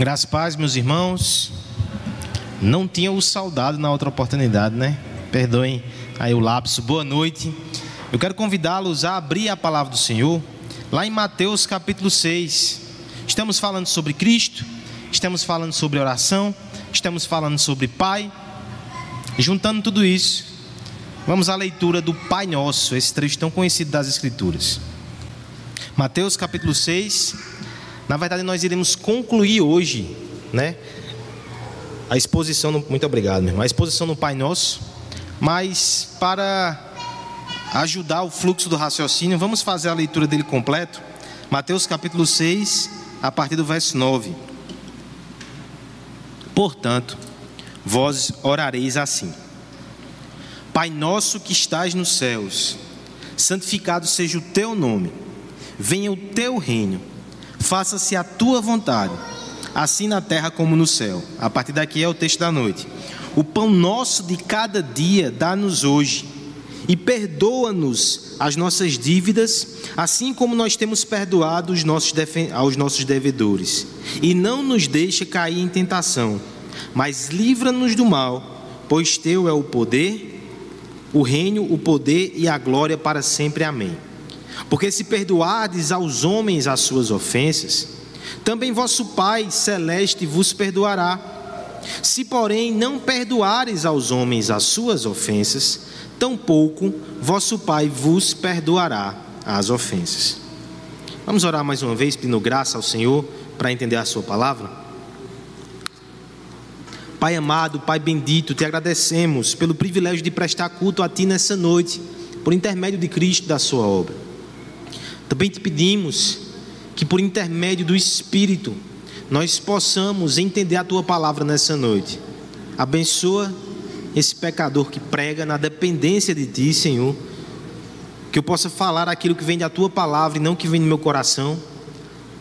Graças paz, meus irmãos. Não tinha o saudado na outra oportunidade, né? Perdoem aí o lapso. Boa noite. Eu quero convidá-los a abrir a palavra do Senhor lá em Mateus capítulo 6. Estamos falando sobre Cristo, estamos falando sobre oração, estamos falando sobre Pai. Juntando tudo isso, vamos à leitura do Pai Nosso, esse trecho tão conhecido das Escrituras. Mateus capítulo 6. Na verdade, nós iremos concluir hoje, né? A exposição, no... muito obrigado, meu irmão. A exposição no Pai Nosso, mas para ajudar o fluxo do raciocínio, vamos fazer a leitura dele completo. Mateus capítulo 6, a partir do verso 9. Portanto, vós orareis assim: Pai nosso que estás nos céus, santificado seja o teu nome, venha o teu reino, faça-se a tua vontade, assim na terra como no céu. A partir daqui é o texto da noite. O pão nosso de cada dia dá-nos hoje e perdoa-nos as nossas dívidas, assim como nós temos perdoado os nossos aos nossos devedores. E não nos deixe cair em tentação, mas livra-nos do mal, pois teu é o poder, o reino, o poder e a glória para sempre. Amém. Porque se perdoardes aos homens as suas ofensas, também vosso Pai celeste vos perdoará. Se, porém, não perdoares aos homens as suas ofensas, tampouco vosso Pai vos perdoará as ofensas. Vamos orar mais uma vez, pedindo graça ao Senhor para entender a Sua palavra? Pai amado, Pai bendito, te agradecemos pelo privilégio de prestar culto a Ti nessa noite, por intermédio de Cristo da Sua obra. Também te pedimos que, por intermédio do Espírito, nós possamos entender a Tua palavra nessa noite. Abençoa esse pecador que prega na dependência de Ti, Senhor. Que eu possa falar aquilo que vem da Tua palavra e não que vem do meu coração.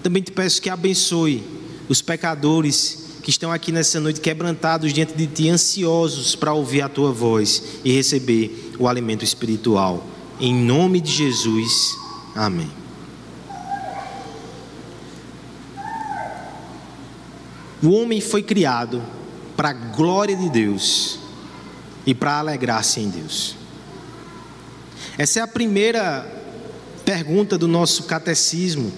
Também te peço que abençoe os pecadores que estão aqui nessa noite quebrantados diante de Ti, ansiosos para ouvir a Tua voz e receber o alimento espiritual. Em nome de Jesus, amém. O homem foi criado para a glória de Deus e para alegrar-se em Deus. Essa é a primeira pergunta do nosso catecismo.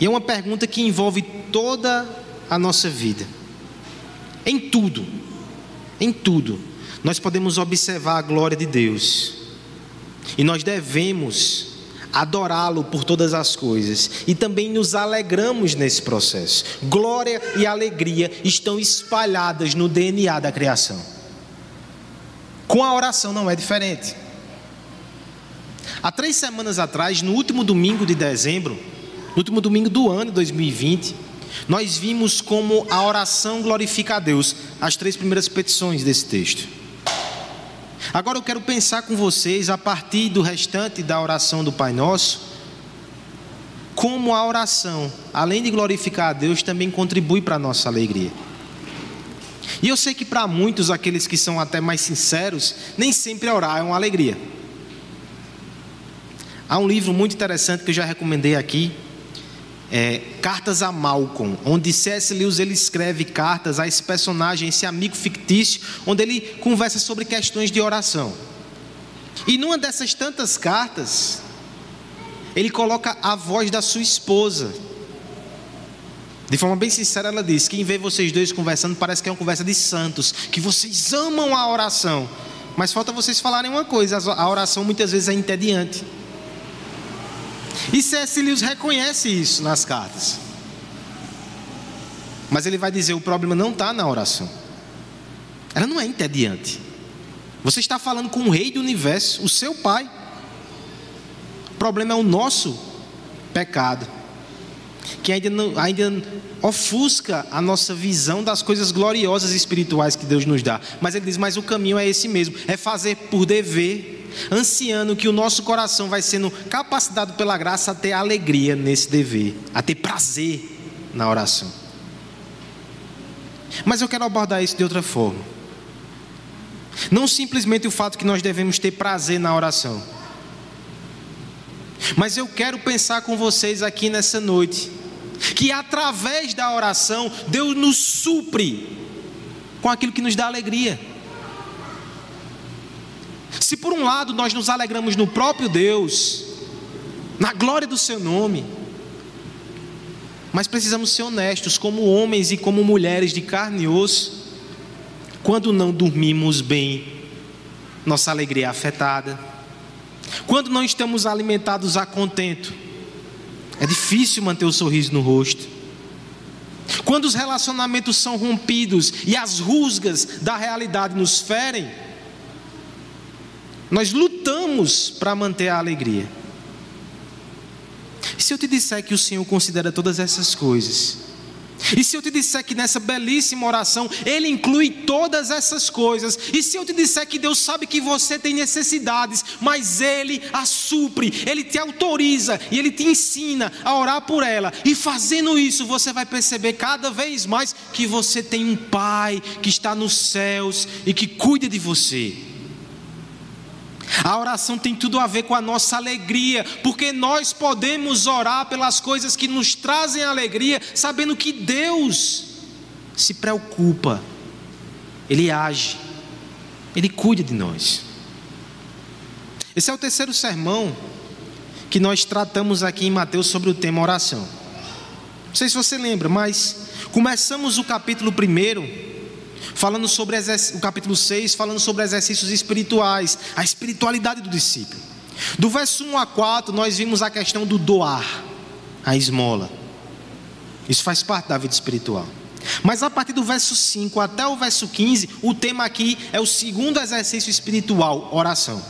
E é uma pergunta que envolve toda a nossa vida. Em tudo, em tudo, nós podemos observar a glória de Deus. E nós devemos adorá-lo por todas as coisas e também nos alegramos nesse processo. Glória e alegria estão espalhadas no DNA da criação. Com a oração não é diferente. Há três semanas atrás, no último domingo de dezembro, no último domingo do ano 2020, nós vimos como a oração glorifica a Deus, as três primeiras petições desse texto. Agora eu quero pensar com vocês, a partir do restante da oração do Pai Nosso, como a oração, além de glorificar a Deus, também contribui para a nossa alegria. E eu sei que para muitos, aqueles que são até mais sinceros, nem sempre orar é uma alegria. Há um livro muito interessante que eu já recomendei aqui, é, Cartas a Malcolm, onde C.S. Lewis ele escreve cartas a esse personagem, esse amigo fictício, onde ele conversa sobre questões de oração. E numa dessas tantas cartas, ele coloca a voz da sua esposa, de forma bem sincera, ela diz: Quem vê vocês dois conversando parece que é uma conversa de santos, que vocês amam a oração. Mas falta vocês falarem uma coisa: a oração muitas vezes é entediante. E C.S. Lewis reconhece isso nas cartas. Mas ele vai dizer: o problema não está na oração. Ela não é entediante. Você está falando com o rei do universo, o seu pai. O problema é o nosso pecado que ainda, não, ainda ofusca a nossa visão das coisas gloriosas espirituais que Deus nos dá. Mas ele diz: Mas o caminho é esse mesmo, é fazer por dever, ansiando que o nosso coração vai sendo capacitado pela graça a ter alegria nesse dever, a ter prazer na oração. Mas eu quero abordar isso de outra forma. Não simplesmente o fato que nós devemos ter prazer na oração mas eu quero pensar com vocês aqui nessa noite que através da oração Deus nos supre com aquilo que nos dá alegria. Se por um lado nós nos alegramos no próprio Deus, na glória do seu nome, mas precisamos ser honestos como homens e como mulheres de carne e osso, quando não dormimos bem, nossa alegria é afetada. Quando não estamos alimentados a contento, é difícil manter o sorriso no rosto. Quando os relacionamentos são rompidos e as rusgas da realidade nos ferem, nós lutamos para manter a alegria. E se eu te disser que o Senhor considera todas essas coisas, e se eu te disser que nessa belíssima oração Ele inclui todas essas coisas, e se eu te disser que Deus sabe que você tem necessidades, mas Ele as supre, Ele te autoriza e Ele te ensina a orar por ela, e fazendo isso você vai perceber cada vez mais que você tem um Pai que está nos céus e que cuida de você. A oração tem tudo a ver com a nossa alegria, porque nós podemos orar pelas coisas que nos trazem alegria, sabendo que Deus se preocupa, Ele age, Ele cuida de nós. Esse é o terceiro sermão que nós tratamos aqui em Mateus sobre o tema oração. Não sei se você lembra, mas começamos o capítulo primeiro falando sobre o capítulo 6, falando sobre exercícios espirituais, a espiritualidade do discípulo. Do verso 1 a 4, nós vimos a questão do doar, a esmola. Isso faz parte da vida espiritual. Mas a partir do verso 5 até o verso 15, o tema aqui é o segundo exercício espiritual, oração.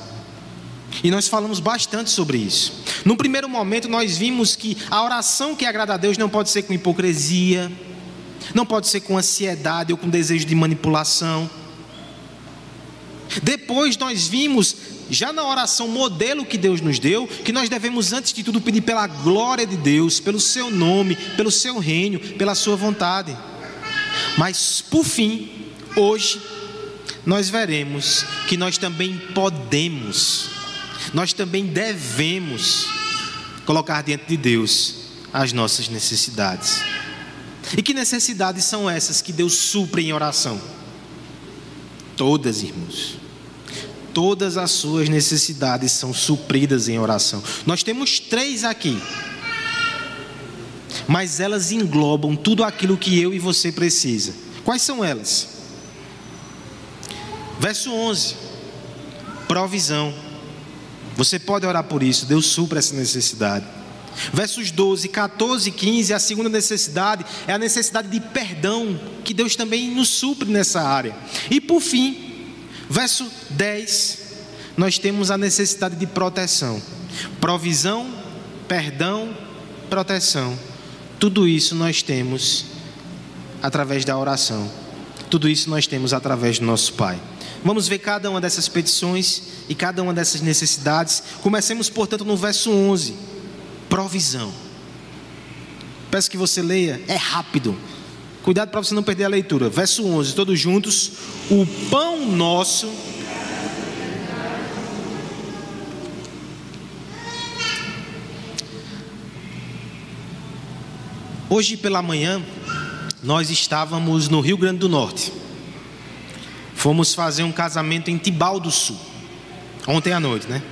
E nós falamos bastante sobre isso. No primeiro momento, nós vimos que a oração que agrada a Deus não pode ser com hipocrisia, não pode ser com ansiedade ou com desejo de manipulação. Depois nós vimos, já na oração modelo que Deus nos deu, que nós devemos antes de tudo pedir pela glória de Deus, pelo seu nome, pelo seu reino, pela sua vontade. Mas por fim, hoje, nós veremos que nós também podemos, nós também devemos colocar diante de Deus as nossas necessidades. E que necessidades são essas que Deus supre em oração? Todas, irmãos. Todas as suas necessidades são supridas em oração. Nós temos três aqui. Mas elas englobam tudo aquilo que eu e você precisa. Quais são elas? Verso 11. Provisão. Você pode orar por isso, Deus supra essa necessidade. Versos 12, 14 e 15, a segunda necessidade é a necessidade de perdão, que Deus também nos supre nessa área. E por fim, verso 10, nós temos a necessidade de proteção. Provisão, perdão, proteção. Tudo isso nós temos através da oração. Tudo isso nós temos através do nosso Pai. Vamos ver cada uma dessas petições e cada uma dessas necessidades. Comecemos, portanto, no verso 11 provisão. Peço que você leia, é rápido. Cuidado para você não perder a leitura. Verso 11, todos juntos. O pão nosso. Hoje pela manhã, nós estávamos no Rio Grande do Norte. Fomos fazer um casamento em Tibau do Sul. Ontem à noite, né?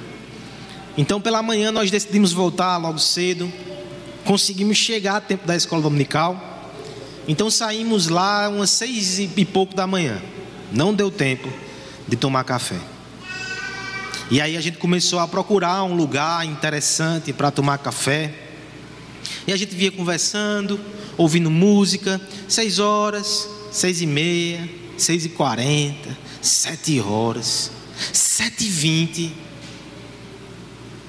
Então, pela manhã, nós decidimos voltar logo cedo. Conseguimos chegar a tempo da escola dominical. Então, saímos lá umas seis e pouco da manhã. Não deu tempo de tomar café. E aí a gente começou a procurar um lugar interessante para tomar café. E a gente via conversando, ouvindo música. Seis horas, seis e meia, seis e quarenta, sete horas, sete e vinte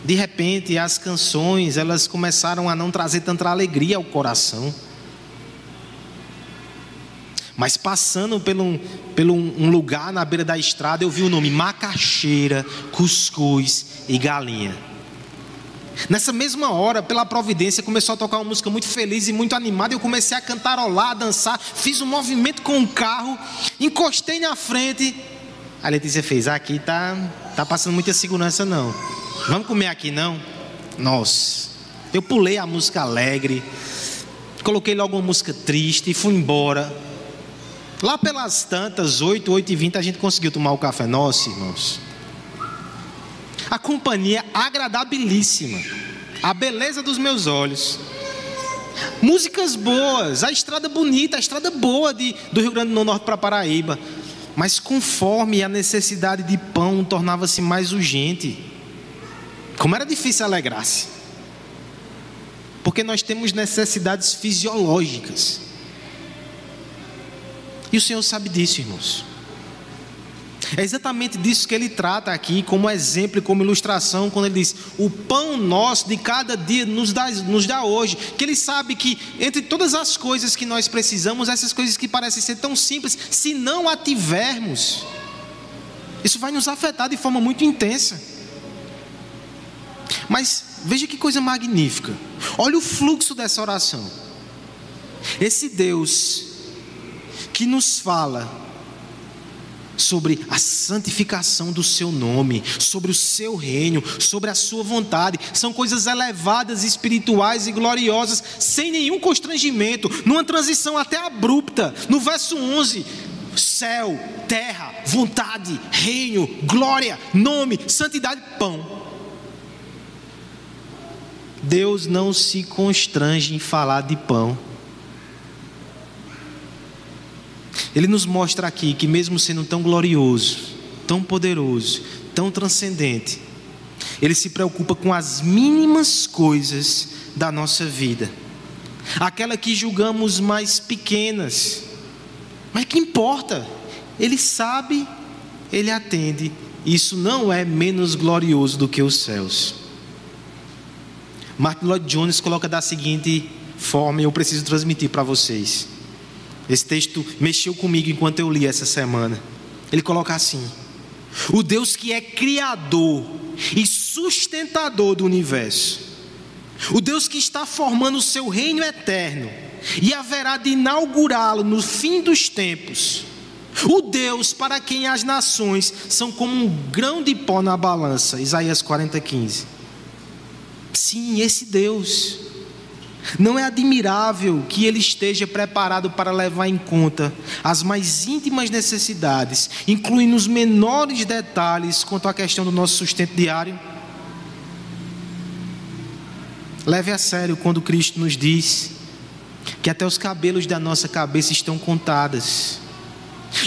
de repente as canções elas começaram a não trazer tanta alegria ao coração. Mas passando pelo, pelo um lugar na beira da estrada, eu vi o nome macaxeira, cuscuz e galinha. Nessa mesma hora, pela providência, começou a tocar uma música muito feliz e muito animada. Eu comecei a cantarolar, a dançar, fiz um movimento com o carro, encostei na frente. A Letícia fez: aqui tá, tá passando muita segurança não. Vamos comer aqui não? Nossa, eu pulei a música alegre. Coloquei logo uma música triste e fui embora. Lá pelas tantas, 8, 8 e 20, a gente conseguiu tomar o café. Nossa, irmãos. A companhia agradabilíssima. A beleza dos meus olhos. Músicas boas, a estrada bonita, a estrada boa de, do Rio Grande do Norte para Paraíba. Mas conforme a necessidade de pão tornava-se mais urgente, como era difícil alegrar-se. Porque nós temos necessidades fisiológicas. E o Senhor sabe disso, irmãos. É exatamente disso que ele trata aqui, como exemplo e como ilustração, quando ele diz: O pão nosso de cada dia nos dá, nos dá hoje. Que ele sabe que, entre todas as coisas que nós precisamos, essas coisas que parecem ser tão simples, se não a tivermos, isso vai nos afetar de forma muito intensa. Mas veja que coisa magnífica. Olha o fluxo dessa oração. Esse Deus que nos fala sobre a santificação do seu nome, sobre o seu reino, sobre a sua vontade. São coisas elevadas, espirituais e gloriosas, sem nenhum constrangimento, numa transição até abrupta. No verso 11, céu, terra, vontade, reino, glória, nome, santidade, pão. Deus não se constrange em falar de pão. Ele nos mostra aqui que, mesmo sendo tão glorioso, tão poderoso, tão transcendente, Ele se preocupa com as mínimas coisas da nossa vida, aquela que julgamos mais pequenas, mas que importa, Ele sabe, Ele atende, isso não é menos glorioso do que os céus. Martin Lloyd Jones coloca da seguinte forma, e eu preciso transmitir para vocês. Esse texto mexeu comigo enquanto eu li essa semana. Ele coloca assim: O Deus que é criador e sustentador do universo, o Deus que está formando o seu reino eterno e haverá de inaugurá-lo no fim dos tempos. O Deus para quem as nações são como um grão de pó na balança. Isaías 40, 15. Sim, esse Deus não é admirável que ele esteja preparado para levar em conta as mais íntimas necessidades, incluindo os menores detalhes quanto à questão do nosso sustento diário? Leve a sério quando Cristo nos diz que até os cabelos da nossa cabeça estão contadas.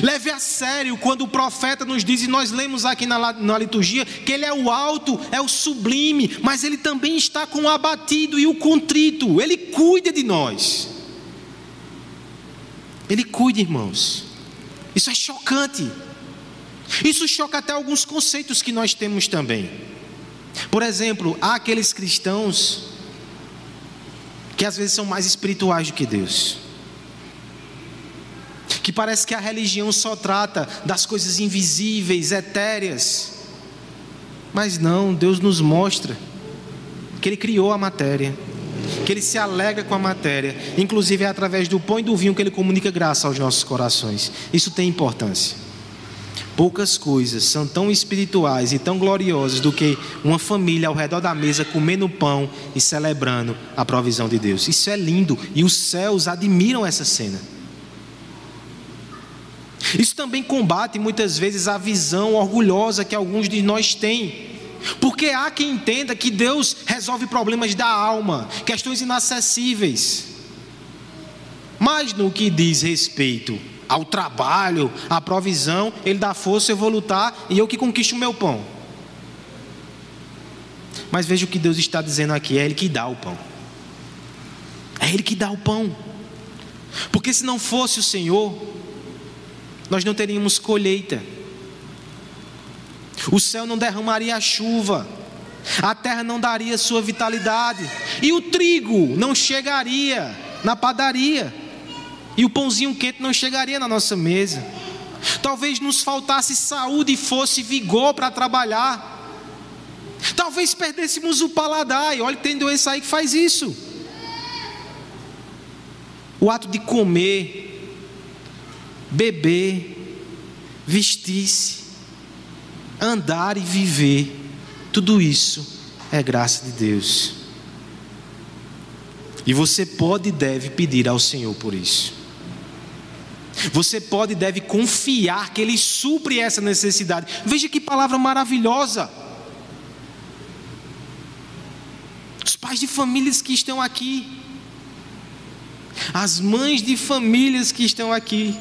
Leve a sério quando o profeta nos diz, e nós lemos aqui na, na liturgia, que ele é o alto, é o sublime, mas ele também está com o abatido e o contrito, ele cuida de nós. Ele cuida, irmãos. Isso é chocante. Isso choca até alguns conceitos que nós temos também. Por exemplo, há aqueles cristãos que às vezes são mais espirituais do que Deus que parece que a religião só trata das coisas invisíveis, etéreas. Mas não, Deus nos mostra que Ele criou a matéria, que Ele se alegra com a matéria, inclusive é através do pão e do vinho que Ele comunica graça aos nossos corações. Isso tem importância. Poucas coisas são tão espirituais e tão gloriosas do que uma família ao redor da mesa comendo pão e celebrando a provisão de Deus. Isso é lindo e os céus admiram essa cena. Isso também combate muitas vezes a visão orgulhosa que alguns de nós têm. Porque há quem entenda que Deus resolve problemas da alma, questões inacessíveis. Mas no que diz respeito ao trabalho, à provisão, Ele dá força, eu vou lutar e eu que conquisto o meu pão. Mas veja o que Deus está dizendo aqui: é Ele que dá o pão. É Ele que dá o pão. Porque se não fosse o Senhor, nós não teríamos colheita. O céu não derramaria a chuva, a terra não daria sua vitalidade, e o trigo não chegaria na padaria, e o pãozinho quente não chegaria na nossa mesa. Talvez nos faltasse saúde e fosse vigor para trabalhar. Talvez perdêssemos o paladar, e olha, tem doença aí que faz isso. O ato de comer beber, vestir-se, andar e viver, tudo isso é graça de Deus. E você pode e deve pedir ao Senhor por isso. Você pode e deve confiar que Ele supre essa necessidade. Veja que palavra maravilhosa. Os pais de famílias que estão aqui, as mães de famílias que estão aqui,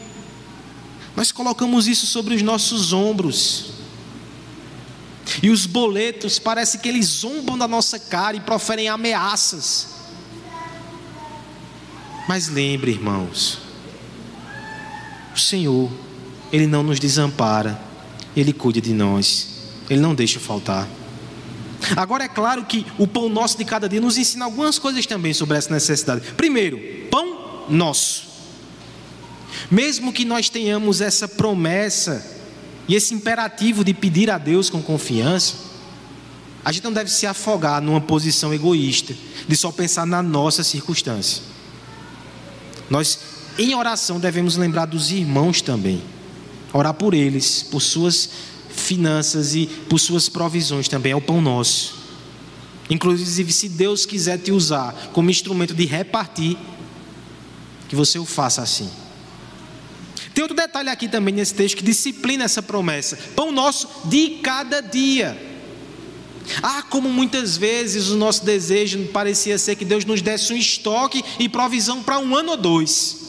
nós colocamos isso sobre os nossos ombros. E os boletos parece que eles zombam da nossa cara e proferem ameaças. Mas lembre, irmãos, o Senhor, Ele não nos desampara, Ele cuida de nós, Ele não deixa faltar. Agora é claro que o pão nosso de cada dia nos ensina algumas coisas também sobre essa necessidade. Primeiro, pão nosso. Mesmo que nós tenhamos essa promessa e esse imperativo de pedir a Deus com confiança, a gente não deve se afogar numa posição egoísta, de só pensar na nossa circunstância. Nós, em oração, devemos lembrar dos irmãos também, orar por eles, por suas finanças e por suas provisões também, é o pão nosso. Inclusive, se Deus quiser te usar como instrumento de repartir, que você o faça assim. Tem outro detalhe aqui também nesse texto que disciplina essa promessa: pão nosso de cada dia. Ah, como muitas vezes o nosso desejo parecia ser que Deus nos desse um estoque e provisão para um ano ou dois.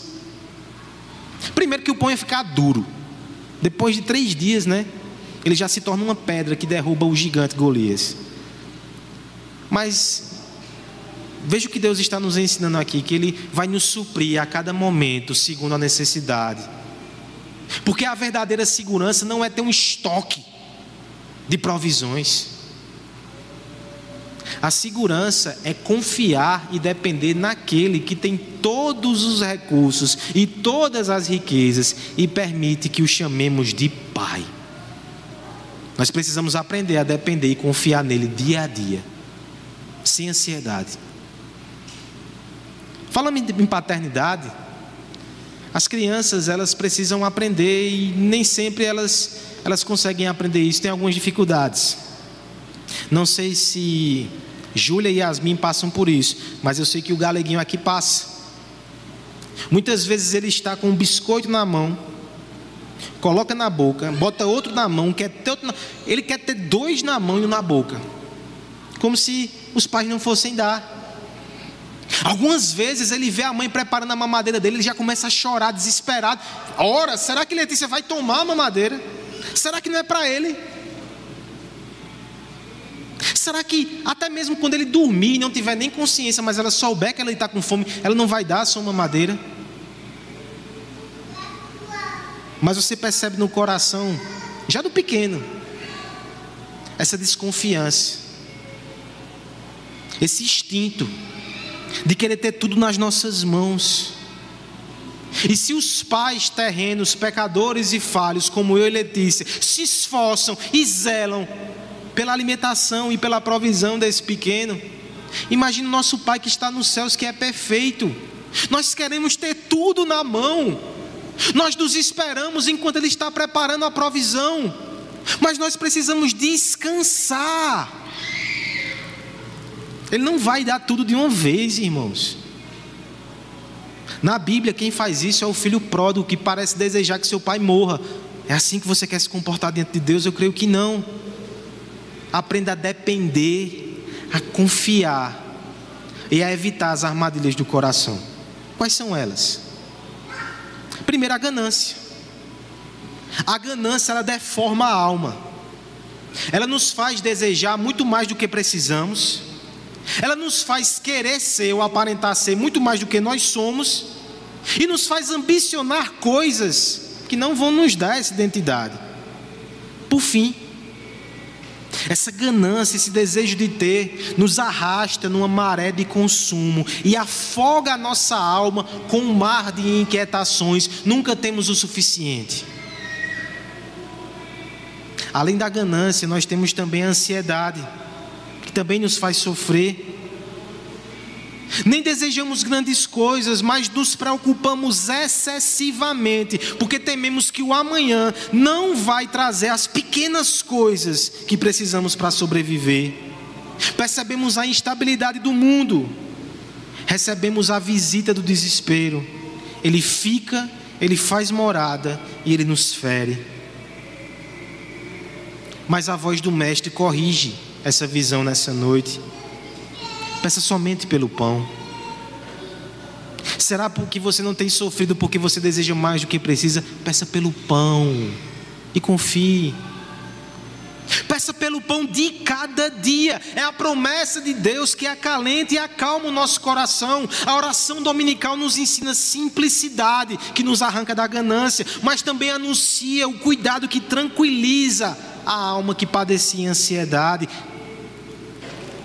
Primeiro que o pão ia ficar duro. Depois de três dias, né? Ele já se torna uma pedra que derruba o gigante Golias. Mas veja o que Deus está nos ensinando aqui: que Ele vai nos suprir a cada momento, segundo a necessidade. Porque a verdadeira segurança não é ter um estoque de provisões. A segurança é confiar e depender naquele que tem todos os recursos e todas as riquezas e permite que o chamemos de Pai. Nós precisamos aprender a depender e confiar nele dia a dia, sem ansiedade. Falando em paternidade, as crianças elas precisam aprender e nem sempre elas elas conseguem aprender isso, tem algumas dificuldades. Não sei se Júlia e Yasmin passam por isso, mas eu sei que o galeguinho aqui passa. Muitas vezes ele está com um biscoito na mão, coloca na boca, bota outro na mão, quer ter outro na... ele quer ter dois na mão e um na boca, como se os pais não fossem dar. Algumas vezes ele vê a mãe preparando a mamadeira dele, ele já começa a chorar desesperado. Ora, será que Letícia vai tomar a mamadeira? Será que não é para ele? Será que até mesmo quando ele dormir e não tiver nem consciência, mas ela souber que ele está com fome, ela não vai dar a sua mamadeira? Mas você percebe no coração, já do pequeno, essa desconfiança, esse instinto de querer ter tudo nas nossas mãos. E se os pais terrenos, pecadores e falhos, como eu e Letícia, se esforçam e zelam pela alimentação e pela provisão desse pequeno, imagine o nosso Pai que está nos céus, que é perfeito. Nós queremos ter tudo na mão, nós nos esperamos enquanto Ele está preparando a provisão, mas nós precisamos descansar. Ele não vai dar tudo de uma vez, irmãos. Na Bíblia, quem faz isso é o filho pródigo que parece desejar que seu pai morra. É assim que você quer se comportar diante de Deus? Eu creio que não. Aprenda a depender, a confiar e a evitar as armadilhas do coração. Quais são elas? Primeiro, a ganância. A ganância ela deforma a alma. Ela nos faz desejar muito mais do que precisamos ela nos faz querer ser ou aparentar ser muito mais do que nós somos e nos faz ambicionar coisas que não vão nos dar essa identidade. Por fim, essa ganância, esse desejo de ter, nos arrasta numa maré de consumo e afoga a nossa alma com um mar de inquietações. Nunca temos o suficiente. Além da ganância, nós temos também a ansiedade também nos faz sofrer. Nem desejamos grandes coisas, mas nos preocupamos excessivamente, porque tememos que o amanhã não vai trazer as pequenas coisas que precisamos para sobreviver. Percebemos a instabilidade do mundo, recebemos a visita do desespero. Ele fica, ele faz morada e ele nos fere. Mas a voz do Mestre corrige essa visão nessa noite. Peça somente pelo pão. Será porque você não tem sofrido porque você deseja mais do que precisa? Peça pelo pão e confie. Peça pelo pão de cada dia. É a promessa de Deus que acalenta e acalma o nosso coração. A oração dominical nos ensina simplicidade, que nos arranca da ganância, mas também anuncia o cuidado que tranquiliza a alma que padecia ansiedade.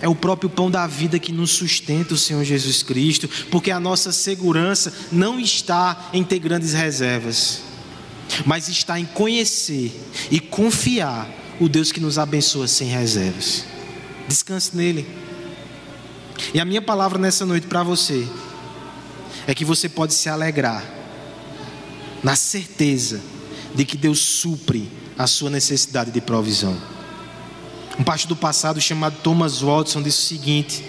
É o próprio pão da vida que nos sustenta o Senhor Jesus Cristo, porque a nossa segurança não está em ter grandes reservas, mas está em conhecer e confiar o Deus que nos abençoa sem reservas. Descanse nele. E a minha palavra nessa noite para você é que você pode se alegrar na certeza de que Deus supre a sua necessidade de provisão. Um pastor do passado chamado Thomas Watson disse o seguinte: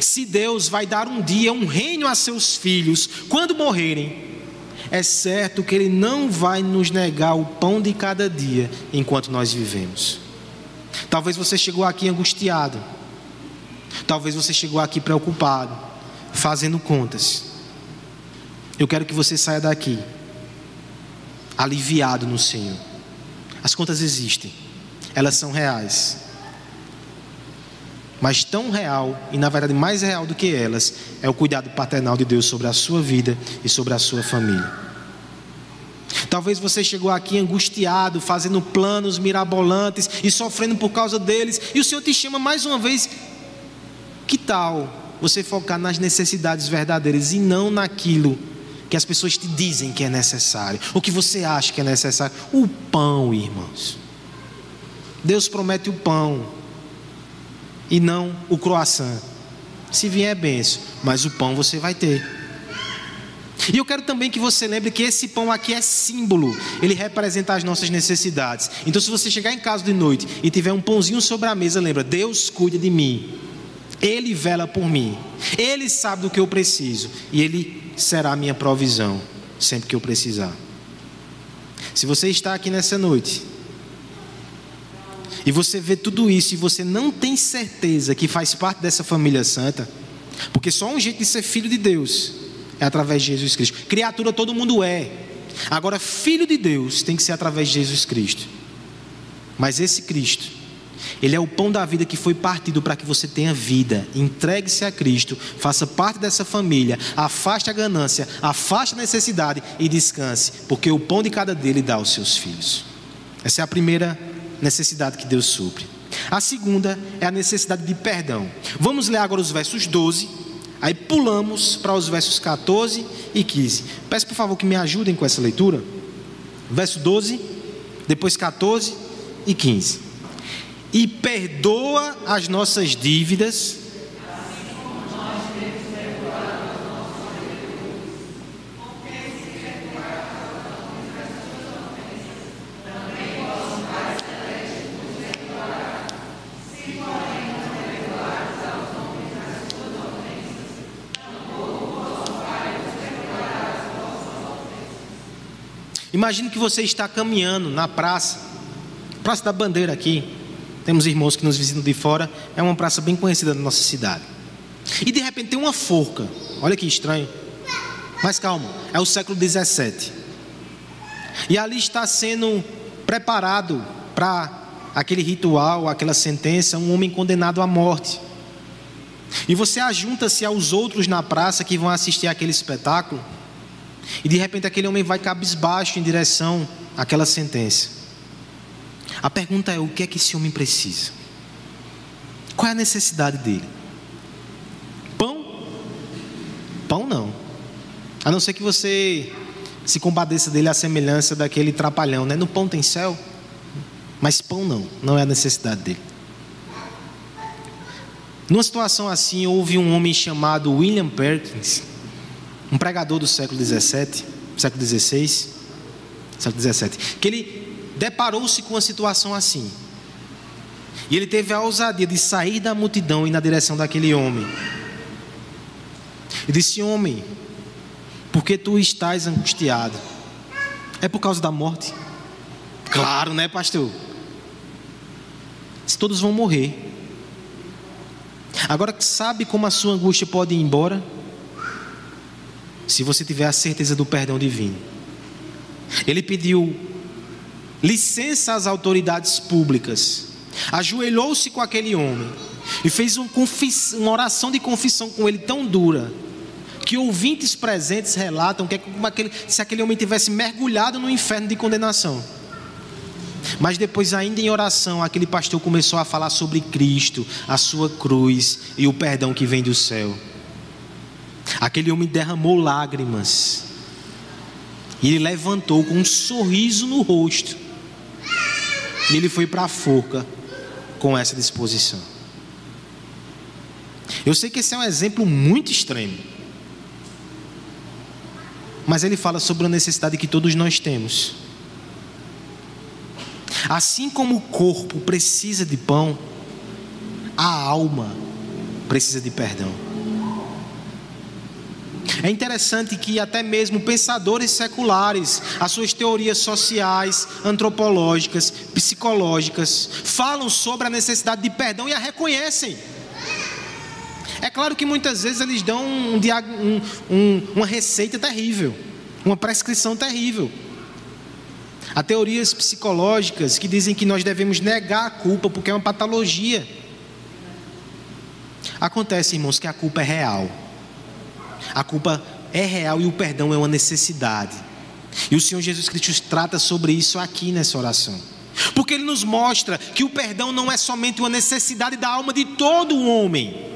Se Deus vai dar um dia um reino a seus filhos quando morrerem, é certo que Ele não vai nos negar o pão de cada dia enquanto nós vivemos. Talvez você chegou aqui angustiado, talvez você chegou aqui preocupado, fazendo contas. Eu quero que você saia daqui aliviado no Senhor. As contas existem, elas são reais. Mas tão real, e na verdade mais real do que elas, é o cuidado paternal de Deus sobre a sua vida e sobre a sua família. Talvez você chegou aqui angustiado, fazendo planos mirabolantes e sofrendo por causa deles, e o Senhor te chama mais uma vez. Que tal você focar nas necessidades verdadeiras e não naquilo que as pessoas te dizem que é necessário, o que você acha que é necessário? O pão, irmãos. Deus promete o pão e não o croissant. Se vier é benção, mas o pão você vai ter. E eu quero também que você lembre que esse pão aqui é símbolo, ele representa as nossas necessidades. Então, se você chegar em casa de noite e tiver um pãozinho sobre a mesa, lembra: Deus cuida de mim, Ele vela por mim, Ele sabe do que eu preciso e Ele será a minha provisão sempre que eu precisar. Se você está aqui nessa noite e você vê tudo isso e você não tem certeza que faz parte dessa família santa, porque só um jeito de ser filho de Deus é através de Jesus Cristo. Criatura todo mundo é. Agora, filho de Deus tem que ser através de Jesus Cristo. Mas esse Cristo, ele é o pão da vida que foi partido para que você tenha vida. Entregue-se a Cristo, faça parte dessa família, afaste a ganância, afaste a necessidade e descanse, porque o pão de cada dia ele dá aos seus filhos. Essa é a primeira necessidade que Deus supre. A segunda é a necessidade de perdão. Vamos ler agora os versos 12, aí pulamos para os versos 14 e 15. Peço por favor que me ajudem com essa leitura. Verso 12, depois 14 e 15. E perdoa as nossas dívidas Imagine que você está caminhando na praça, Praça da Bandeira aqui. Temos irmãos que nos visitam de fora, é uma praça bem conhecida da nossa cidade. E de repente tem uma forca. Olha que estranho. Mas calma, é o século 17. E ali está sendo preparado para aquele ritual, aquela sentença, um homem condenado à morte. E você ajunta-se aos outros na praça que vão assistir aquele espetáculo. E de repente aquele homem vai cabisbaixo em direção àquela sentença. A pergunta é: o que é que esse homem precisa? Qual é a necessidade dele? Pão? Pão não. A não ser que você se compadeça dele à semelhança daquele trapalhão, né? No pão tem céu, mas pão não, não é a necessidade dele. Numa situação assim, houve um homem chamado William Perkins, um pregador do século XVII, século XVI, século XVII, que ele deparou-se com uma situação assim. E ele teve a ousadia de sair da multidão e ir na direção daquele homem. E disse: Homem, por que tu estás angustiado? É por causa da morte? Claro, né, pastor? Se todos vão morrer. Agora, sabe como a sua angústia pode ir embora? Se você tiver a certeza do perdão divino. Ele pediu licença às autoridades públicas, ajoelhou-se com aquele homem e fez um uma oração de confissão com ele tão dura que ouvintes presentes relatam que é como aquele, se aquele homem tivesse mergulhado no inferno de condenação. Mas depois, ainda em oração, aquele pastor começou a falar sobre Cristo, a sua cruz e o perdão que vem do céu. Aquele homem derramou lágrimas. E ele levantou com um sorriso no rosto. E ele foi para a forca com essa disposição. Eu sei que esse é um exemplo muito extremo. Mas ele fala sobre a necessidade que todos nós temos. Assim como o corpo precisa de pão, a alma precisa de perdão. É interessante que até mesmo pensadores seculares, as suas teorias sociais, antropológicas, psicológicas, falam sobre a necessidade de perdão e a reconhecem. É claro que muitas vezes eles dão um, um, um, uma receita terrível, uma prescrição terrível. Há teorias psicológicas que dizem que nós devemos negar a culpa porque é uma patologia. Acontece, irmãos, que a culpa é real. A culpa é real e o perdão é uma necessidade. E o Senhor Jesus Cristo trata sobre isso aqui nessa oração. Porque ele nos mostra que o perdão não é somente uma necessidade da alma de todo homem,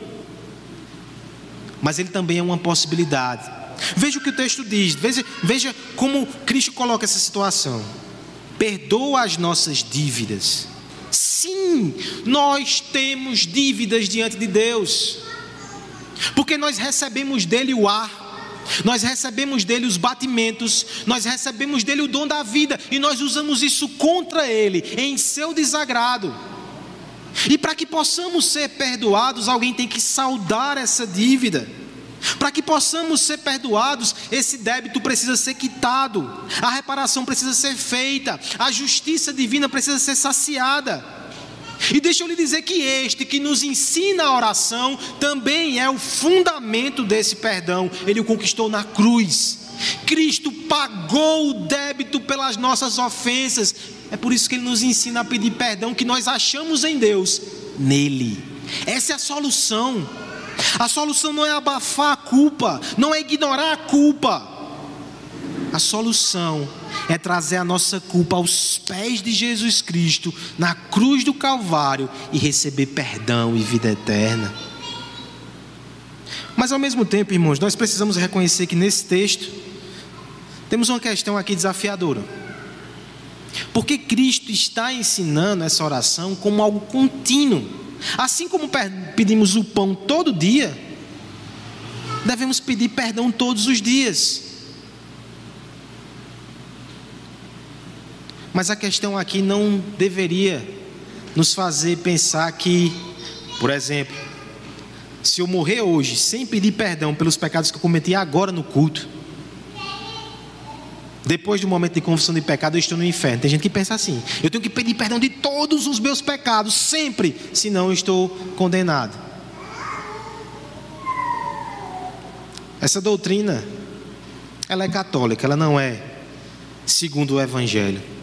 mas ele também é uma possibilidade. Veja o que o texto diz, veja, veja como Cristo coloca essa situação perdoa as nossas dívidas. Sim, nós temos dívidas diante de Deus, porque nós recebemos dele o ar, nós recebemos dele os batimentos, nós recebemos dele o dom da vida e nós usamos isso contra ele, em seu desagrado. E para que possamos ser perdoados, alguém tem que saldar essa dívida. Para que possamos ser perdoados, esse débito precisa ser quitado, a reparação precisa ser feita, a justiça divina precisa ser saciada. E deixa eu lhe dizer que este que nos ensina a oração também é o fundamento desse perdão, ele o conquistou na cruz. Cristo pagou o débito pelas nossas ofensas, é por isso que ele nos ensina a pedir perdão que nós achamos em Deus, nele. Essa é a solução. A solução não é abafar a culpa, não é ignorar a culpa. A solução é trazer a nossa culpa aos pés de Jesus Cristo, na cruz do Calvário, e receber perdão e vida eterna. Mas ao mesmo tempo, irmãos, nós precisamos reconhecer que nesse texto temos uma questão aqui desafiadora. Porque Cristo está ensinando essa oração como algo contínuo. Assim como pedimos o pão todo dia, devemos pedir perdão todos os dias. Mas a questão aqui não deveria nos fazer pensar que, por exemplo, se eu morrer hoje sem pedir perdão pelos pecados que eu cometi agora no culto, depois do momento de confissão de pecado, eu estou no inferno. Tem gente que pensa assim: eu tenho que pedir perdão de todos os meus pecados, sempre, senão eu estou condenado. Essa doutrina, ela é católica, ela não é segundo o Evangelho.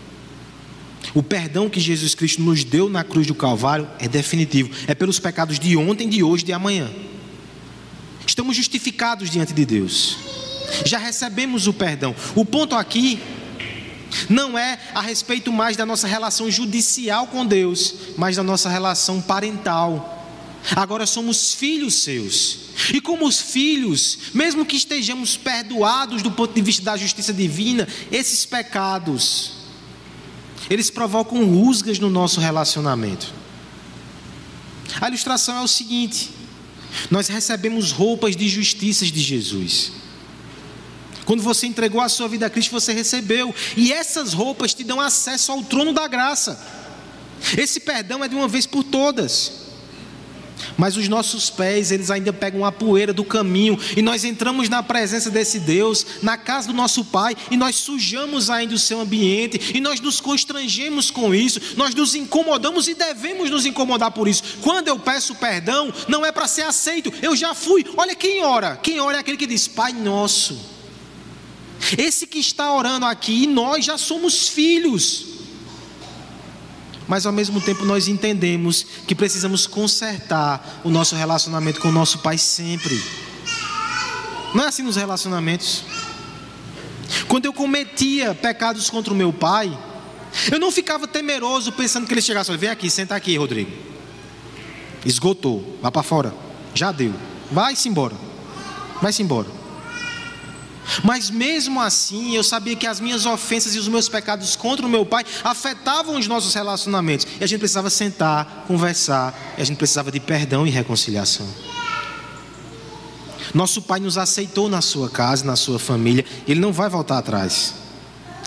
O perdão que Jesus Cristo nos deu na cruz do Calvário é definitivo, é pelos pecados de ontem, de hoje, de amanhã. Estamos justificados diante de Deus já recebemos o perdão. O ponto aqui não é a respeito mais da nossa relação judicial com Deus, mas da nossa relação parental. Agora somos filhos seus. E como os filhos, mesmo que estejamos perdoados do ponto de vista da justiça divina, esses pecados, eles provocam rusgas no nosso relacionamento. A ilustração é o seguinte: nós recebemos roupas de justiças de Jesus. Quando você entregou a sua vida a Cristo, você recebeu. E essas roupas te dão acesso ao trono da graça. Esse perdão é de uma vez por todas. Mas os nossos pés, eles ainda pegam a poeira do caminho, e nós entramos na presença desse Deus, na casa do nosso Pai, e nós sujamos ainda o seu ambiente, e nós nos constrangemos com isso, nós nos incomodamos e devemos nos incomodar por isso. Quando eu peço perdão, não é para ser aceito, eu já fui. Olha quem ora, quem ora é aquele que diz: Pai nosso. Esse que está orando aqui, nós já somos filhos mas ao mesmo tempo nós entendemos que precisamos consertar o nosso relacionamento com o nosso Pai sempre. Não é assim nos relacionamentos. Quando eu cometia pecados contra o meu pai, eu não ficava temeroso pensando que ele chegasse e vem aqui, senta aqui, Rodrigo. Esgotou, vá para fora. Já deu. Vai-se embora. Vai-se embora. Mas mesmo assim, eu sabia que as minhas ofensas e os meus pecados contra o meu pai afetavam os nossos relacionamentos. E a gente precisava sentar, conversar, e a gente precisava de perdão e reconciliação. Nosso pai nos aceitou na sua casa, na sua família, ele não vai voltar atrás.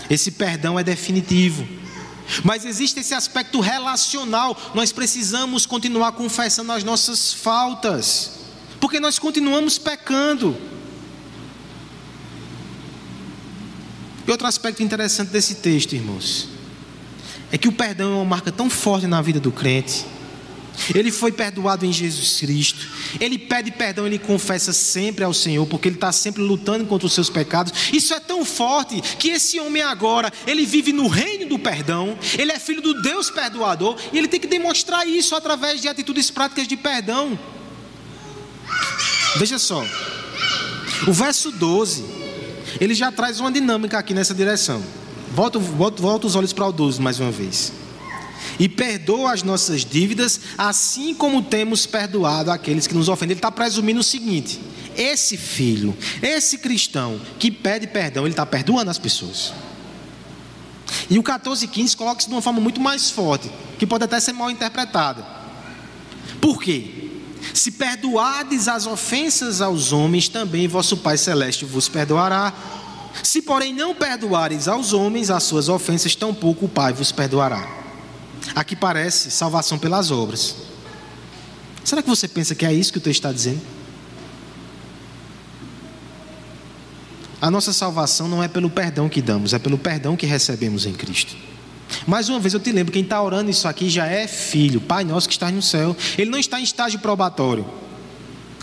Esse perdão é definitivo. Mas existe esse aspecto relacional. Nós precisamos continuar confessando as nossas faltas, porque nós continuamos pecando. E outro aspecto interessante desse texto, irmãos, é que o perdão é uma marca tão forte na vida do crente. Ele foi perdoado em Jesus Cristo. Ele pede perdão, ele confessa sempre ao Senhor, porque ele está sempre lutando contra os seus pecados. Isso é tão forte que esse homem agora, ele vive no reino do perdão. Ele é filho do Deus perdoador e ele tem que demonstrar isso através de atitudes práticas de perdão. Veja só, o verso 12 ele já traz uma dinâmica aqui nessa direção. Volta, volta, volta os olhos para o 12 mais uma vez. E perdoa as nossas dívidas, assim como temos perdoado aqueles que nos ofendem. Ele está presumindo o seguinte: esse filho, esse cristão que pede perdão, ele está perdoando as pessoas. E o 14 e 15 coloca isso de uma forma muito mais forte, que pode até ser mal interpretada. Por quê? Se perdoardes as ofensas aos homens, também vosso Pai Celeste vos perdoará. Se, porém, não perdoares aos homens as suas ofensas, tampouco o Pai vos perdoará. Aqui parece salvação pelas obras. Será que você pensa que é isso que o texto está dizendo? A nossa salvação não é pelo perdão que damos, é pelo perdão que recebemos em Cristo. Mais uma vez eu te lembro, quem está orando isso aqui já é filho, Pai nosso que está no céu. Ele não está em estágio probatório.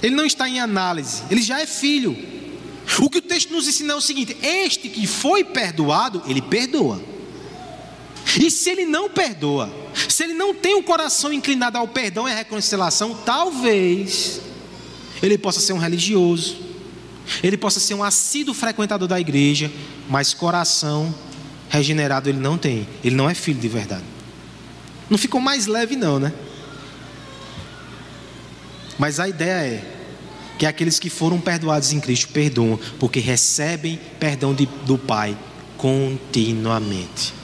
Ele não está em análise, ele já é filho. O que o texto nos ensina é o seguinte: este que foi perdoado, ele perdoa. E se ele não perdoa, se ele não tem o coração inclinado ao perdão e à reconciliação, talvez ele possa ser um religioso, ele possa ser um assíduo frequentador da igreja, mas coração regenerado ele não tem. Ele não é filho de verdade. Não ficou mais leve, não, né? Mas a ideia é que aqueles que foram perdoados em Cristo perdoam, porque recebem perdão de, do Pai continuamente.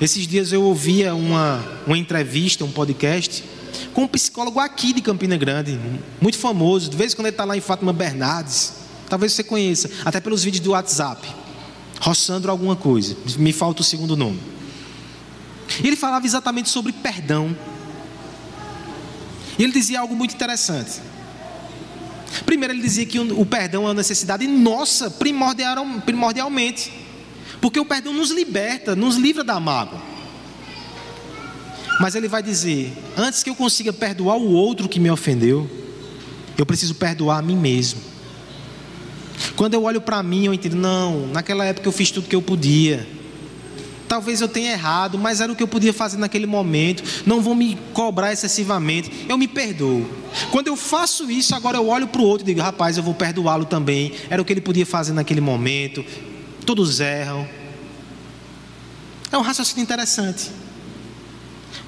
Esses dias eu ouvia uma, uma entrevista, um podcast, com um psicólogo aqui de Campina Grande, muito famoso, de vez em quando ele está lá em Fátima Bernardes, talvez você conheça, até pelos vídeos do WhatsApp. Rossandro alguma coisa, me falta o segundo nome. Ele falava exatamente sobre perdão. E ele dizia algo muito interessante. Primeiro, ele dizia que o perdão é uma necessidade nossa, primordial, primordialmente. Porque o perdão nos liberta, nos livra da mágoa. Mas ele vai dizer: antes que eu consiga perdoar o outro que me ofendeu, eu preciso perdoar a mim mesmo. Quando eu olho para mim, eu entendo, não, naquela época eu fiz tudo que eu podia. Talvez eu tenha errado, mas era o que eu podia fazer naquele momento. Não vou me cobrar excessivamente. Eu me perdoo. Quando eu faço isso, agora eu olho para o outro e digo, rapaz, eu vou perdoá-lo também. Era o que ele podia fazer naquele momento. Todos erram. É um raciocínio interessante.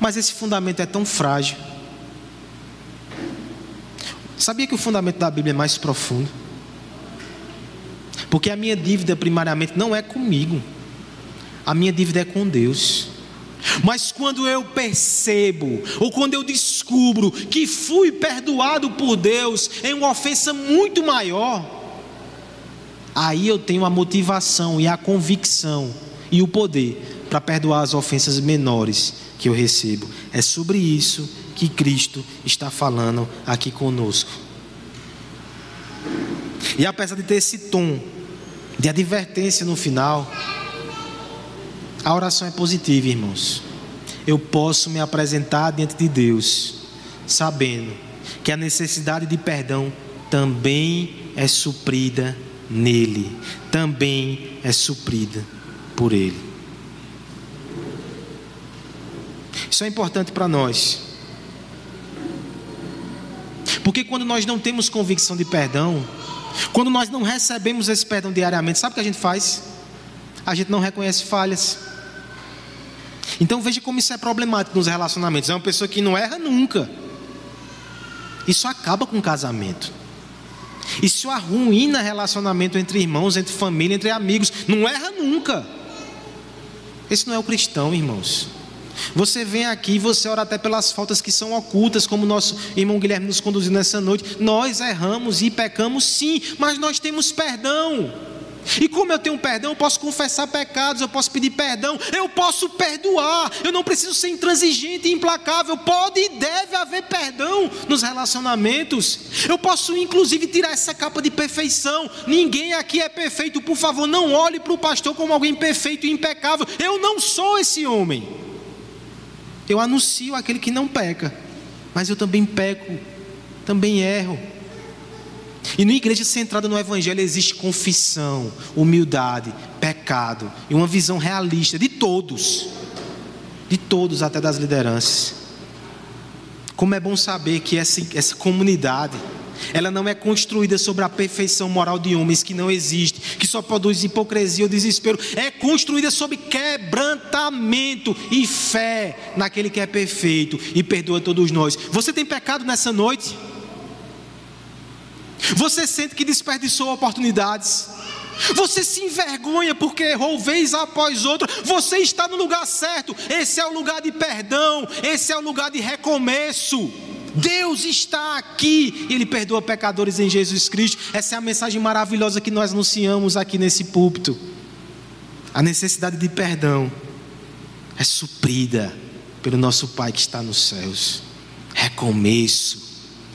Mas esse fundamento é tão frágil. Sabia que o fundamento da Bíblia é mais profundo? Porque a minha dívida, primariamente, não é comigo, a minha dívida é com Deus. Mas quando eu percebo, ou quando eu descubro que fui perdoado por Deus em uma ofensa muito maior, aí eu tenho a motivação e a convicção e o poder para perdoar as ofensas menores que eu recebo. É sobre isso que Cristo está falando aqui conosco. E apesar de ter esse tom de advertência no final, a oração é positiva, irmãos. Eu posso me apresentar diante de Deus, sabendo que a necessidade de perdão também é suprida nele, também é suprida por ele. Isso é importante para nós. Porque quando nós não temos convicção de perdão, quando nós não recebemos esse perdão diariamente, sabe o que a gente faz? A gente não reconhece falhas. Então veja como isso é problemático nos relacionamentos. É uma pessoa que não erra nunca. Isso acaba com o casamento. Isso arruína relacionamento entre irmãos, entre família, entre amigos. Não erra nunca. Esse não é o cristão, irmãos. Você vem aqui e você ora até pelas faltas que são ocultas, como nosso irmão Guilherme nos conduziu nessa noite. Nós erramos e pecamos sim, mas nós temos perdão. E como eu tenho perdão, eu posso confessar pecados, eu posso pedir perdão, eu posso perdoar, eu não preciso ser intransigente e implacável. Pode e deve haver perdão nos relacionamentos. Eu posso, inclusive, tirar essa capa de perfeição. Ninguém aqui é perfeito, por favor, não olhe para o pastor como alguém perfeito e impecável. Eu não sou esse homem. Eu anuncio aquele que não peca, mas eu também peco, também erro. E na igreja centrada no Evangelho existe confissão, humildade, pecado e uma visão realista de todos, de todos, até das lideranças. Como é bom saber que essa, essa comunidade, ela não é construída sobre a perfeição moral de homens que não existe, que só produz hipocrisia ou desespero. É construída sobre quebrantamento e fé naquele que é perfeito e perdoa todos nós. Você tem pecado nessa noite? Você sente que desperdiçou oportunidades? Você se envergonha porque errou vez após outra. Você está no lugar certo. Esse é o lugar de perdão. Esse é o lugar de recomeço. Deus está aqui e Ele perdoa pecadores em Jesus Cristo. Essa é a mensagem maravilhosa que nós anunciamos aqui nesse púlpito. A necessidade de perdão é suprida pelo nosso Pai que está nos céus. Recomeço,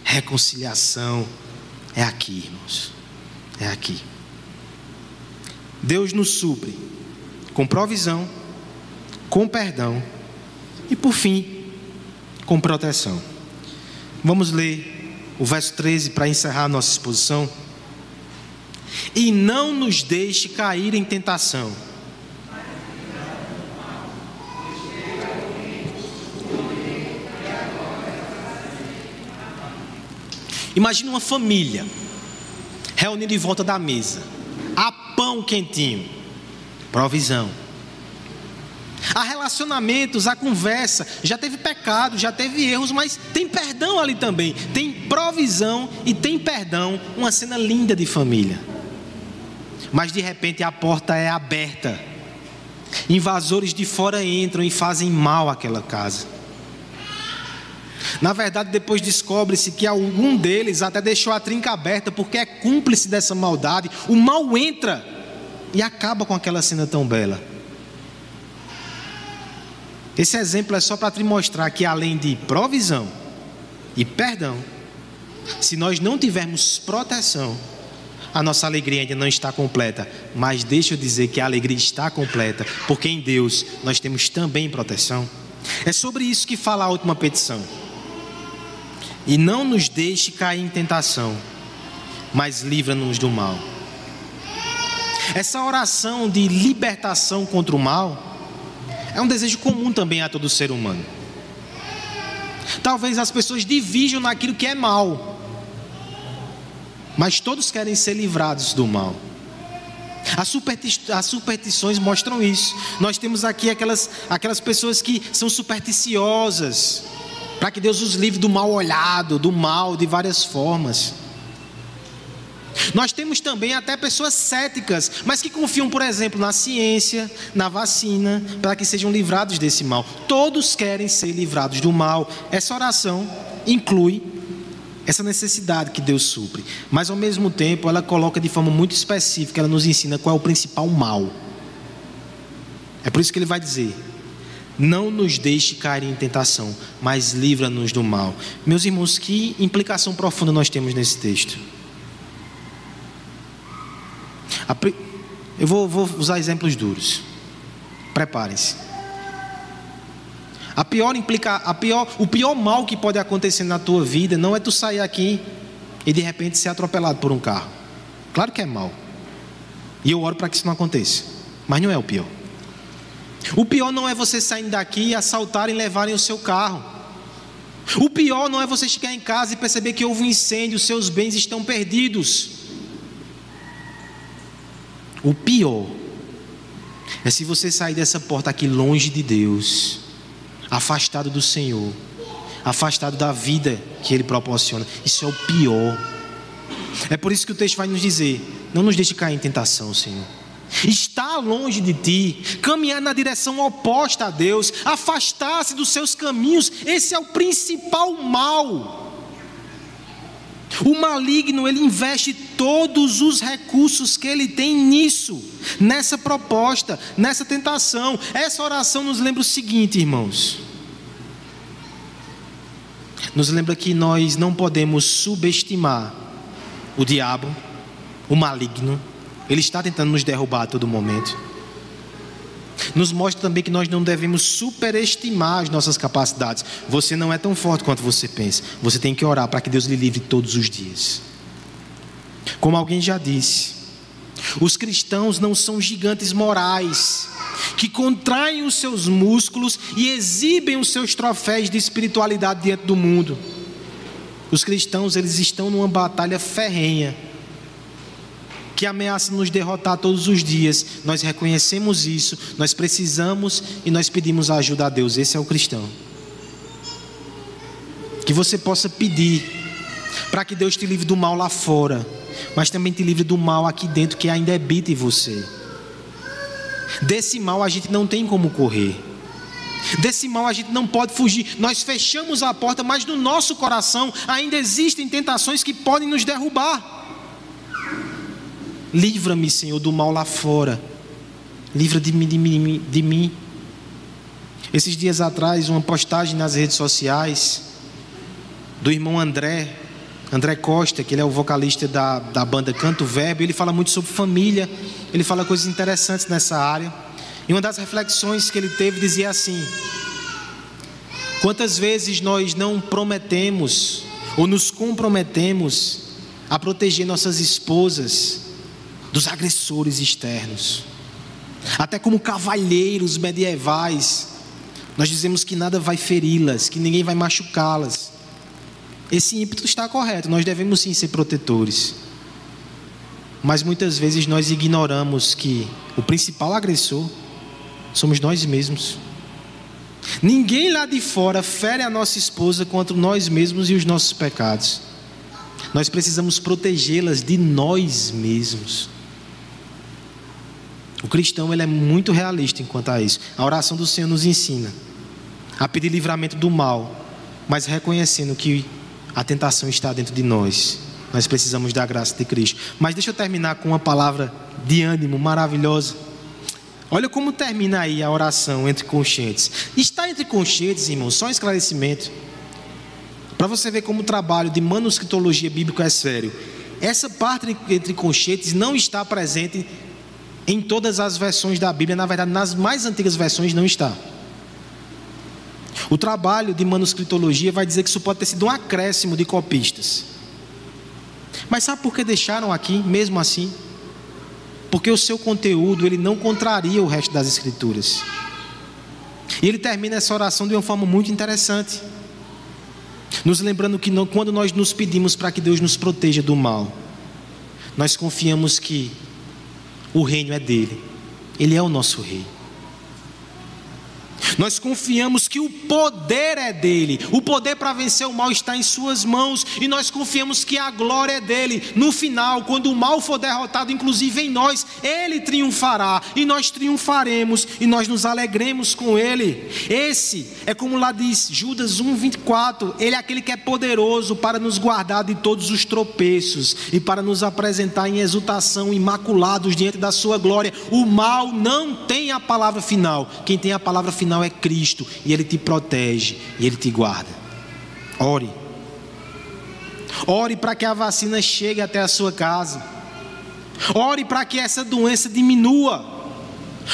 reconciliação é aqui, irmãos. É aqui. Deus nos supre com provisão, com perdão e, por fim, com proteção. Vamos ler o verso 13 para encerrar a nossa exposição. E não nos deixe cair em tentação Imagine uma família reunida em volta da mesa. Há pão quentinho, provisão. Há relacionamentos, há conversa. Já teve pecado, já teve erros, mas tem perdão ali também. Tem provisão e tem perdão. Uma cena linda de família. Mas de repente a porta é aberta. Invasores de fora entram e fazem mal àquela casa. Na verdade, depois descobre-se que algum deles até deixou a trinca aberta porque é cúmplice dessa maldade. O mal entra e acaba com aquela cena tão bela. Esse exemplo é só para te mostrar que além de provisão e perdão, se nós não tivermos proteção, a nossa alegria ainda não está completa. Mas deixa eu dizer que a alegria está completa, porque em Deus nós temos também proteção. É sobre isso que fala a última petição e não nos deixe cair em tentação, mas livra-nos do mal. Essa oração de libertação contra o mal é um desejo comum também a todo ser humano. Talvez as pessoas dividam naquilo que é mal, mas todos querem ser livrados do mal. As, supersti as superstições mostram isso. Nós temos aqui aquelas, aquelas pessoas que são supersticiosas, para que Deus os livre do mal olhado, do mal de várias formas. Nós temos também até pessoas céticas, mas que confiam, por exemplo, na ciência, na vacina, para que sejam livrados desse mal. Todos querem ser livrados do mal. Essa oração inclui essa necessidade que Deus supre, mas ao mesmo tempo ela coloca de forma muito específica, ela nos ensina qual é o principal mal. É por isso que ele vai dizer: Não nos deixe cair em tentação, mas livra-nos do mal. Meus irmãos, que implicação profunda nós temos nesse texto. Eu vou, vou usar exemplos duros. Preparem-se. A pior implica, a pior, o pior mal que pode acontecer na tua vida não é tu sair aqui e de repente ser atropelado por um carro. Claro que é mal. E eu oro para que isso não aconteça. Mas não é o pior. O pior não é você sair daqui e assaltarem e levarem o seu carro. O pior não é você chegar em casa e perceber que houve um incêndio, seus bens estão perdidos. O pior é se você sair dessa porta aqui longe de Deus, afastado do Senhor, afastado da vida que Ele proporciona. Isso é o pior. É por isso que o texto vai nos dizer: não nos deixe cair em tentação, Senhor estar longe de ti, caminhar na direção oposta a Deus, afastar-se dos seus caminhos, esse é o principal mal. O maligno, ele investe todos os recursos que ele tem nisso, nessa proposta, nessa tentação. Essa oração nos lembra o seguinte, irmãos. Nos lembra que nós não podemos subestimar o diabo, o maligno, ele está tentando nos derrubar a todo momento. Nos mostra também que nós não devemos superestimar as nossas capacidades. Você não é tão forte quanto você pensa. Você tem que orar para que Deus lhe livre todos os dias. Como alguém já disse, os cristãos não são gigantes morais que contraem os seus músculos e exibem os seus troféus de espiritualidade diante do mundo. Os cristãos, eles estão numa batalha ferrenha que ameaça nos derrotar todos os dias. Nós reconhecemos isso, nós precisamos e nós pedimos ajuda a Deus. Esse é o cristão. Que você possa pedir para que Deus te livre do mal lá fora, mas também te livre do mal aqui dentro que ainda habita em você. Desse mal a gente não tem como correr. Desse mal a gente não pode fugir. Nós fechamos a porta, mas no nosso coração ainda existem tentações que podem nos derrubar. Livra-me, Senhor, do mal lá fora. Livra de mim, de mim, de mim. Esses dias atrás, uma postagem nas redes sociais do irmão André, André Costa, que ele é o vocalista da, da banda Canto Verbo, ele fala muito sobre família, ele fala coisas interessantes nessa área. E uma das reflexões que ele teve dizia assim: Quantas vezes nós não prometemos ou nos comprometemos a proteger nossas esposas dos agressores externos. Até como cavalheiros medievais, nós dizemos que nada vai feri-las, que ninguém vai machucá-las. Esse ímpeto está correto, nós devemos sim ser protetores. Mas muitas vezes nós ignoramos que o principal agressor somos nós mesmos. Ninguém lá de fora fere a nossa esposa contra nós mesmos e os nossos pecados. Nós precisamos protegê-las de nós mesmos. O cristão ele é muito realista enquanto a isso. A oração do Senhor nos ensina a pedir livramento do mal, mas reconhecendo que a tentação está dentro de nós. Nós precisamos da graça de Cristo. Mas deixa eu terminar com uma palavra de ânimo maravilhosa. Olha como termina aí a oração entre conscientes. Está entre conscientes, irmão, só um esclarecimento. Para você ver como o trabalho de manuscritologia bíblica é sério. Essa parte entre conscientes não está presente em todas as versões da Bíblia, na verdade, nas mais antigas versões não está. O trabalho de manuscritologia vai dizer que isso pode ter sido um acréscimo de copistas. Mas sabe por que deixaram aqui, mesmo assim? Porque o seu conteúdo ele não contraria o resto das escrituras. E ele termina essa oração de uma forma muito interessante, nos lembrando que não, quando nós nos pedimos para que Deus nos proteja do mal, nós confiamos que o reino é dele. Ele é o nosso rei. Nós confiamos que o poder é dele, o poder para vencer o mal está em suas mãos, e nós confiamos que a glória é dele. No final, quando o mal for derrotado, inclusive em nós, ele triunfará, e nós triunfaremos, e nós nos alegremos com ele. Esse é como lá diz Judas 1,24: ele é aquele que é poderoso para nos guardar de todos os tropeços e para nos apresentar em exultação, imaculados diante da sua glória. O mal não tem a palavra final, quem tem a palavra final é Cristo e Ele te protege e Ele te guarda. Ore. Ore para que a vacina chegue até a sua casa. Ore para que essa doença diminua.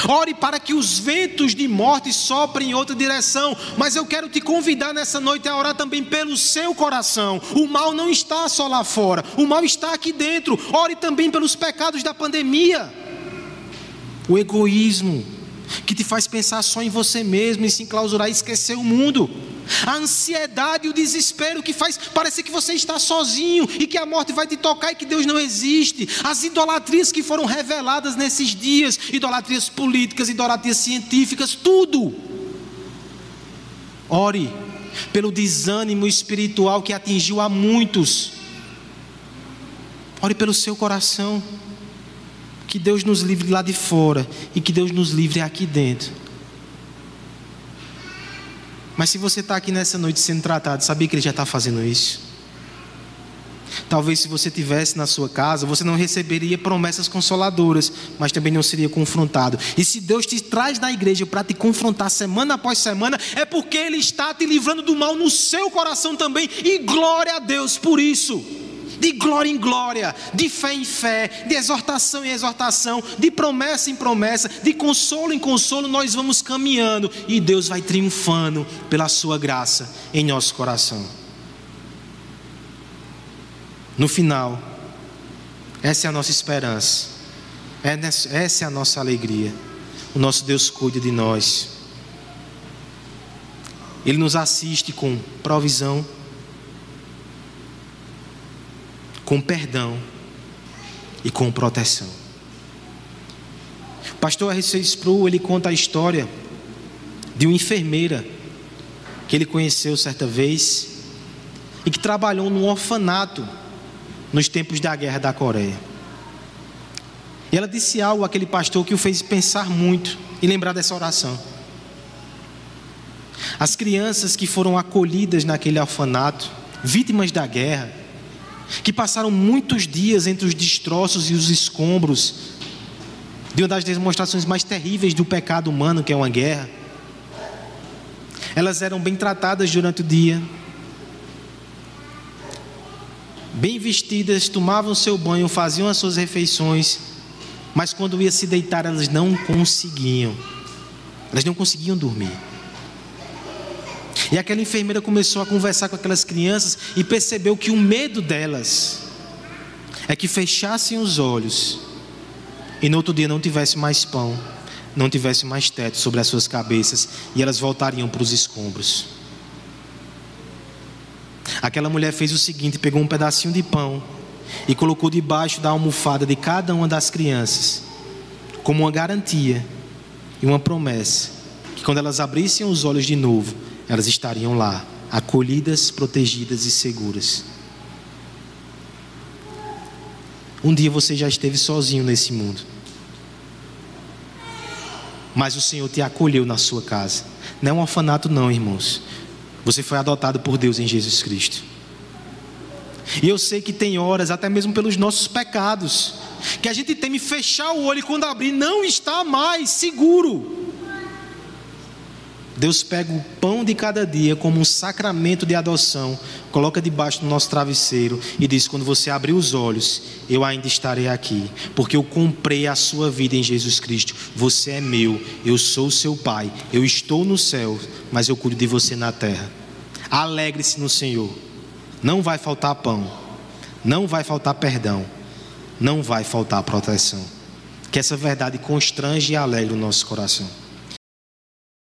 Ore para que os ventos de morte soprem em outra direção. Mas eu quero te convidar nessa noite a orar também pelo seu coração. O mal não está só lá fora, o mal está aqui dentro. Ore também pelos pecados da pandemia. O egoísmo que te faz pensar só em você mesmo e se enclausurar e esquecer o mundo a ansiedade e o desespero que faz parecer que você está sozinho e que a morte vai te tocar e que Deus não existe, as idolatrias que foram reveladas nesses dias idolatrias políticas, idolatrias científicas, tudo. Ore pelo desânimo espiritual que atingiu a muitos. Ore pelo seu coração. Que Deus nos livre lá de fora e que Deus nos livre aqui dentro. Mas se você está aqui nessa noite sendo tratado, sabia que Ele já está fazendo isso? Talvez se você tivesse na sua casa, você não receberia promessas consoladoras, mas também não seria confrontado. E se Deus te traz na igreja para te confrontar semana após semana, é porque Ele está te livrando do mal no seu coração também. E glória a Deus por isso de glória em glória, de fé em fé, de exortação em exortação, de promessa em promessa, de consolo em consolo, nós vamos caminhando e Deus vai triunfando pela Sua graça em nosso coração. No final, essa é a nossa esperança, essa é a nossa alegria. O nosso Deus cuida de nós, Ele nos assiste com provisão com perdão e com proteção. O pastor R.C. Sproul, ele conta a história de uma enfermeira que ele conheceu certa vez e que trabalhou num orfanato nos tempos da guerra da Coreia. E ela disse algo àquele pastor que o fez pensar muito e lembrar dessa oração. As crianças que foram acolhidas naquele orfanato, vítimas da guerra, que passaram muitos dias entre os destroços e os escombros de uma das demonstrações mais terríveis do pecado humano, que é uma guerra. Elas eram bem tratadas durante o dia, bem vestidas, tomavam seu banho, faziam as suas refeições, mas quando ia se deitar, elas não conseguiam. Elas não conseguiam dormir. E aquela enfermeira começou a conversar com aquelas crianças e percebeu que o medo delas é que fechassem os olhos e no outro dia não tivesse mais pão, não tivesse mais teto sobre as suas cabeças e elas voltariam para os escombros. Aquela mulher fez o seguinte: pegou um pedacinho de pão e colocou debaixo da almofada de cada uma das crianças, como uma garantia e uma promessa, que quando elas abrissem os olhos de novo, elas estariam lá, acolhidas, protegidas e seguras. Um dia você já esteve sozinho nesse mundo. Mas o Senhor te acolheu na sua casa. Não é um orfanato, não, irmãos. Você foi adotado por Deus em Jesus Cristo. E eu sei que tem horas, até mesmo pelos nossos pecados, que a gente teme fechar o olho e quando abrir, não está mais seguro. Deus pega o pão de cada dia como um sacramento de adoção, coloca debaixo do nosso travesseiro e diz: quando você abrir os olhos, eu ainda estarei aqui, porque eu comprei a sua vida em Jesus Cristo. Você é meu, eu sou seu Pai, eu estou no céu, mas eu cuido de você na terra. Alegre-se no Senhor, não vai faltar pão, não vai faltar perdão, não vai faltar proteção. Que essa verdade constrange e alegre o nosso coração.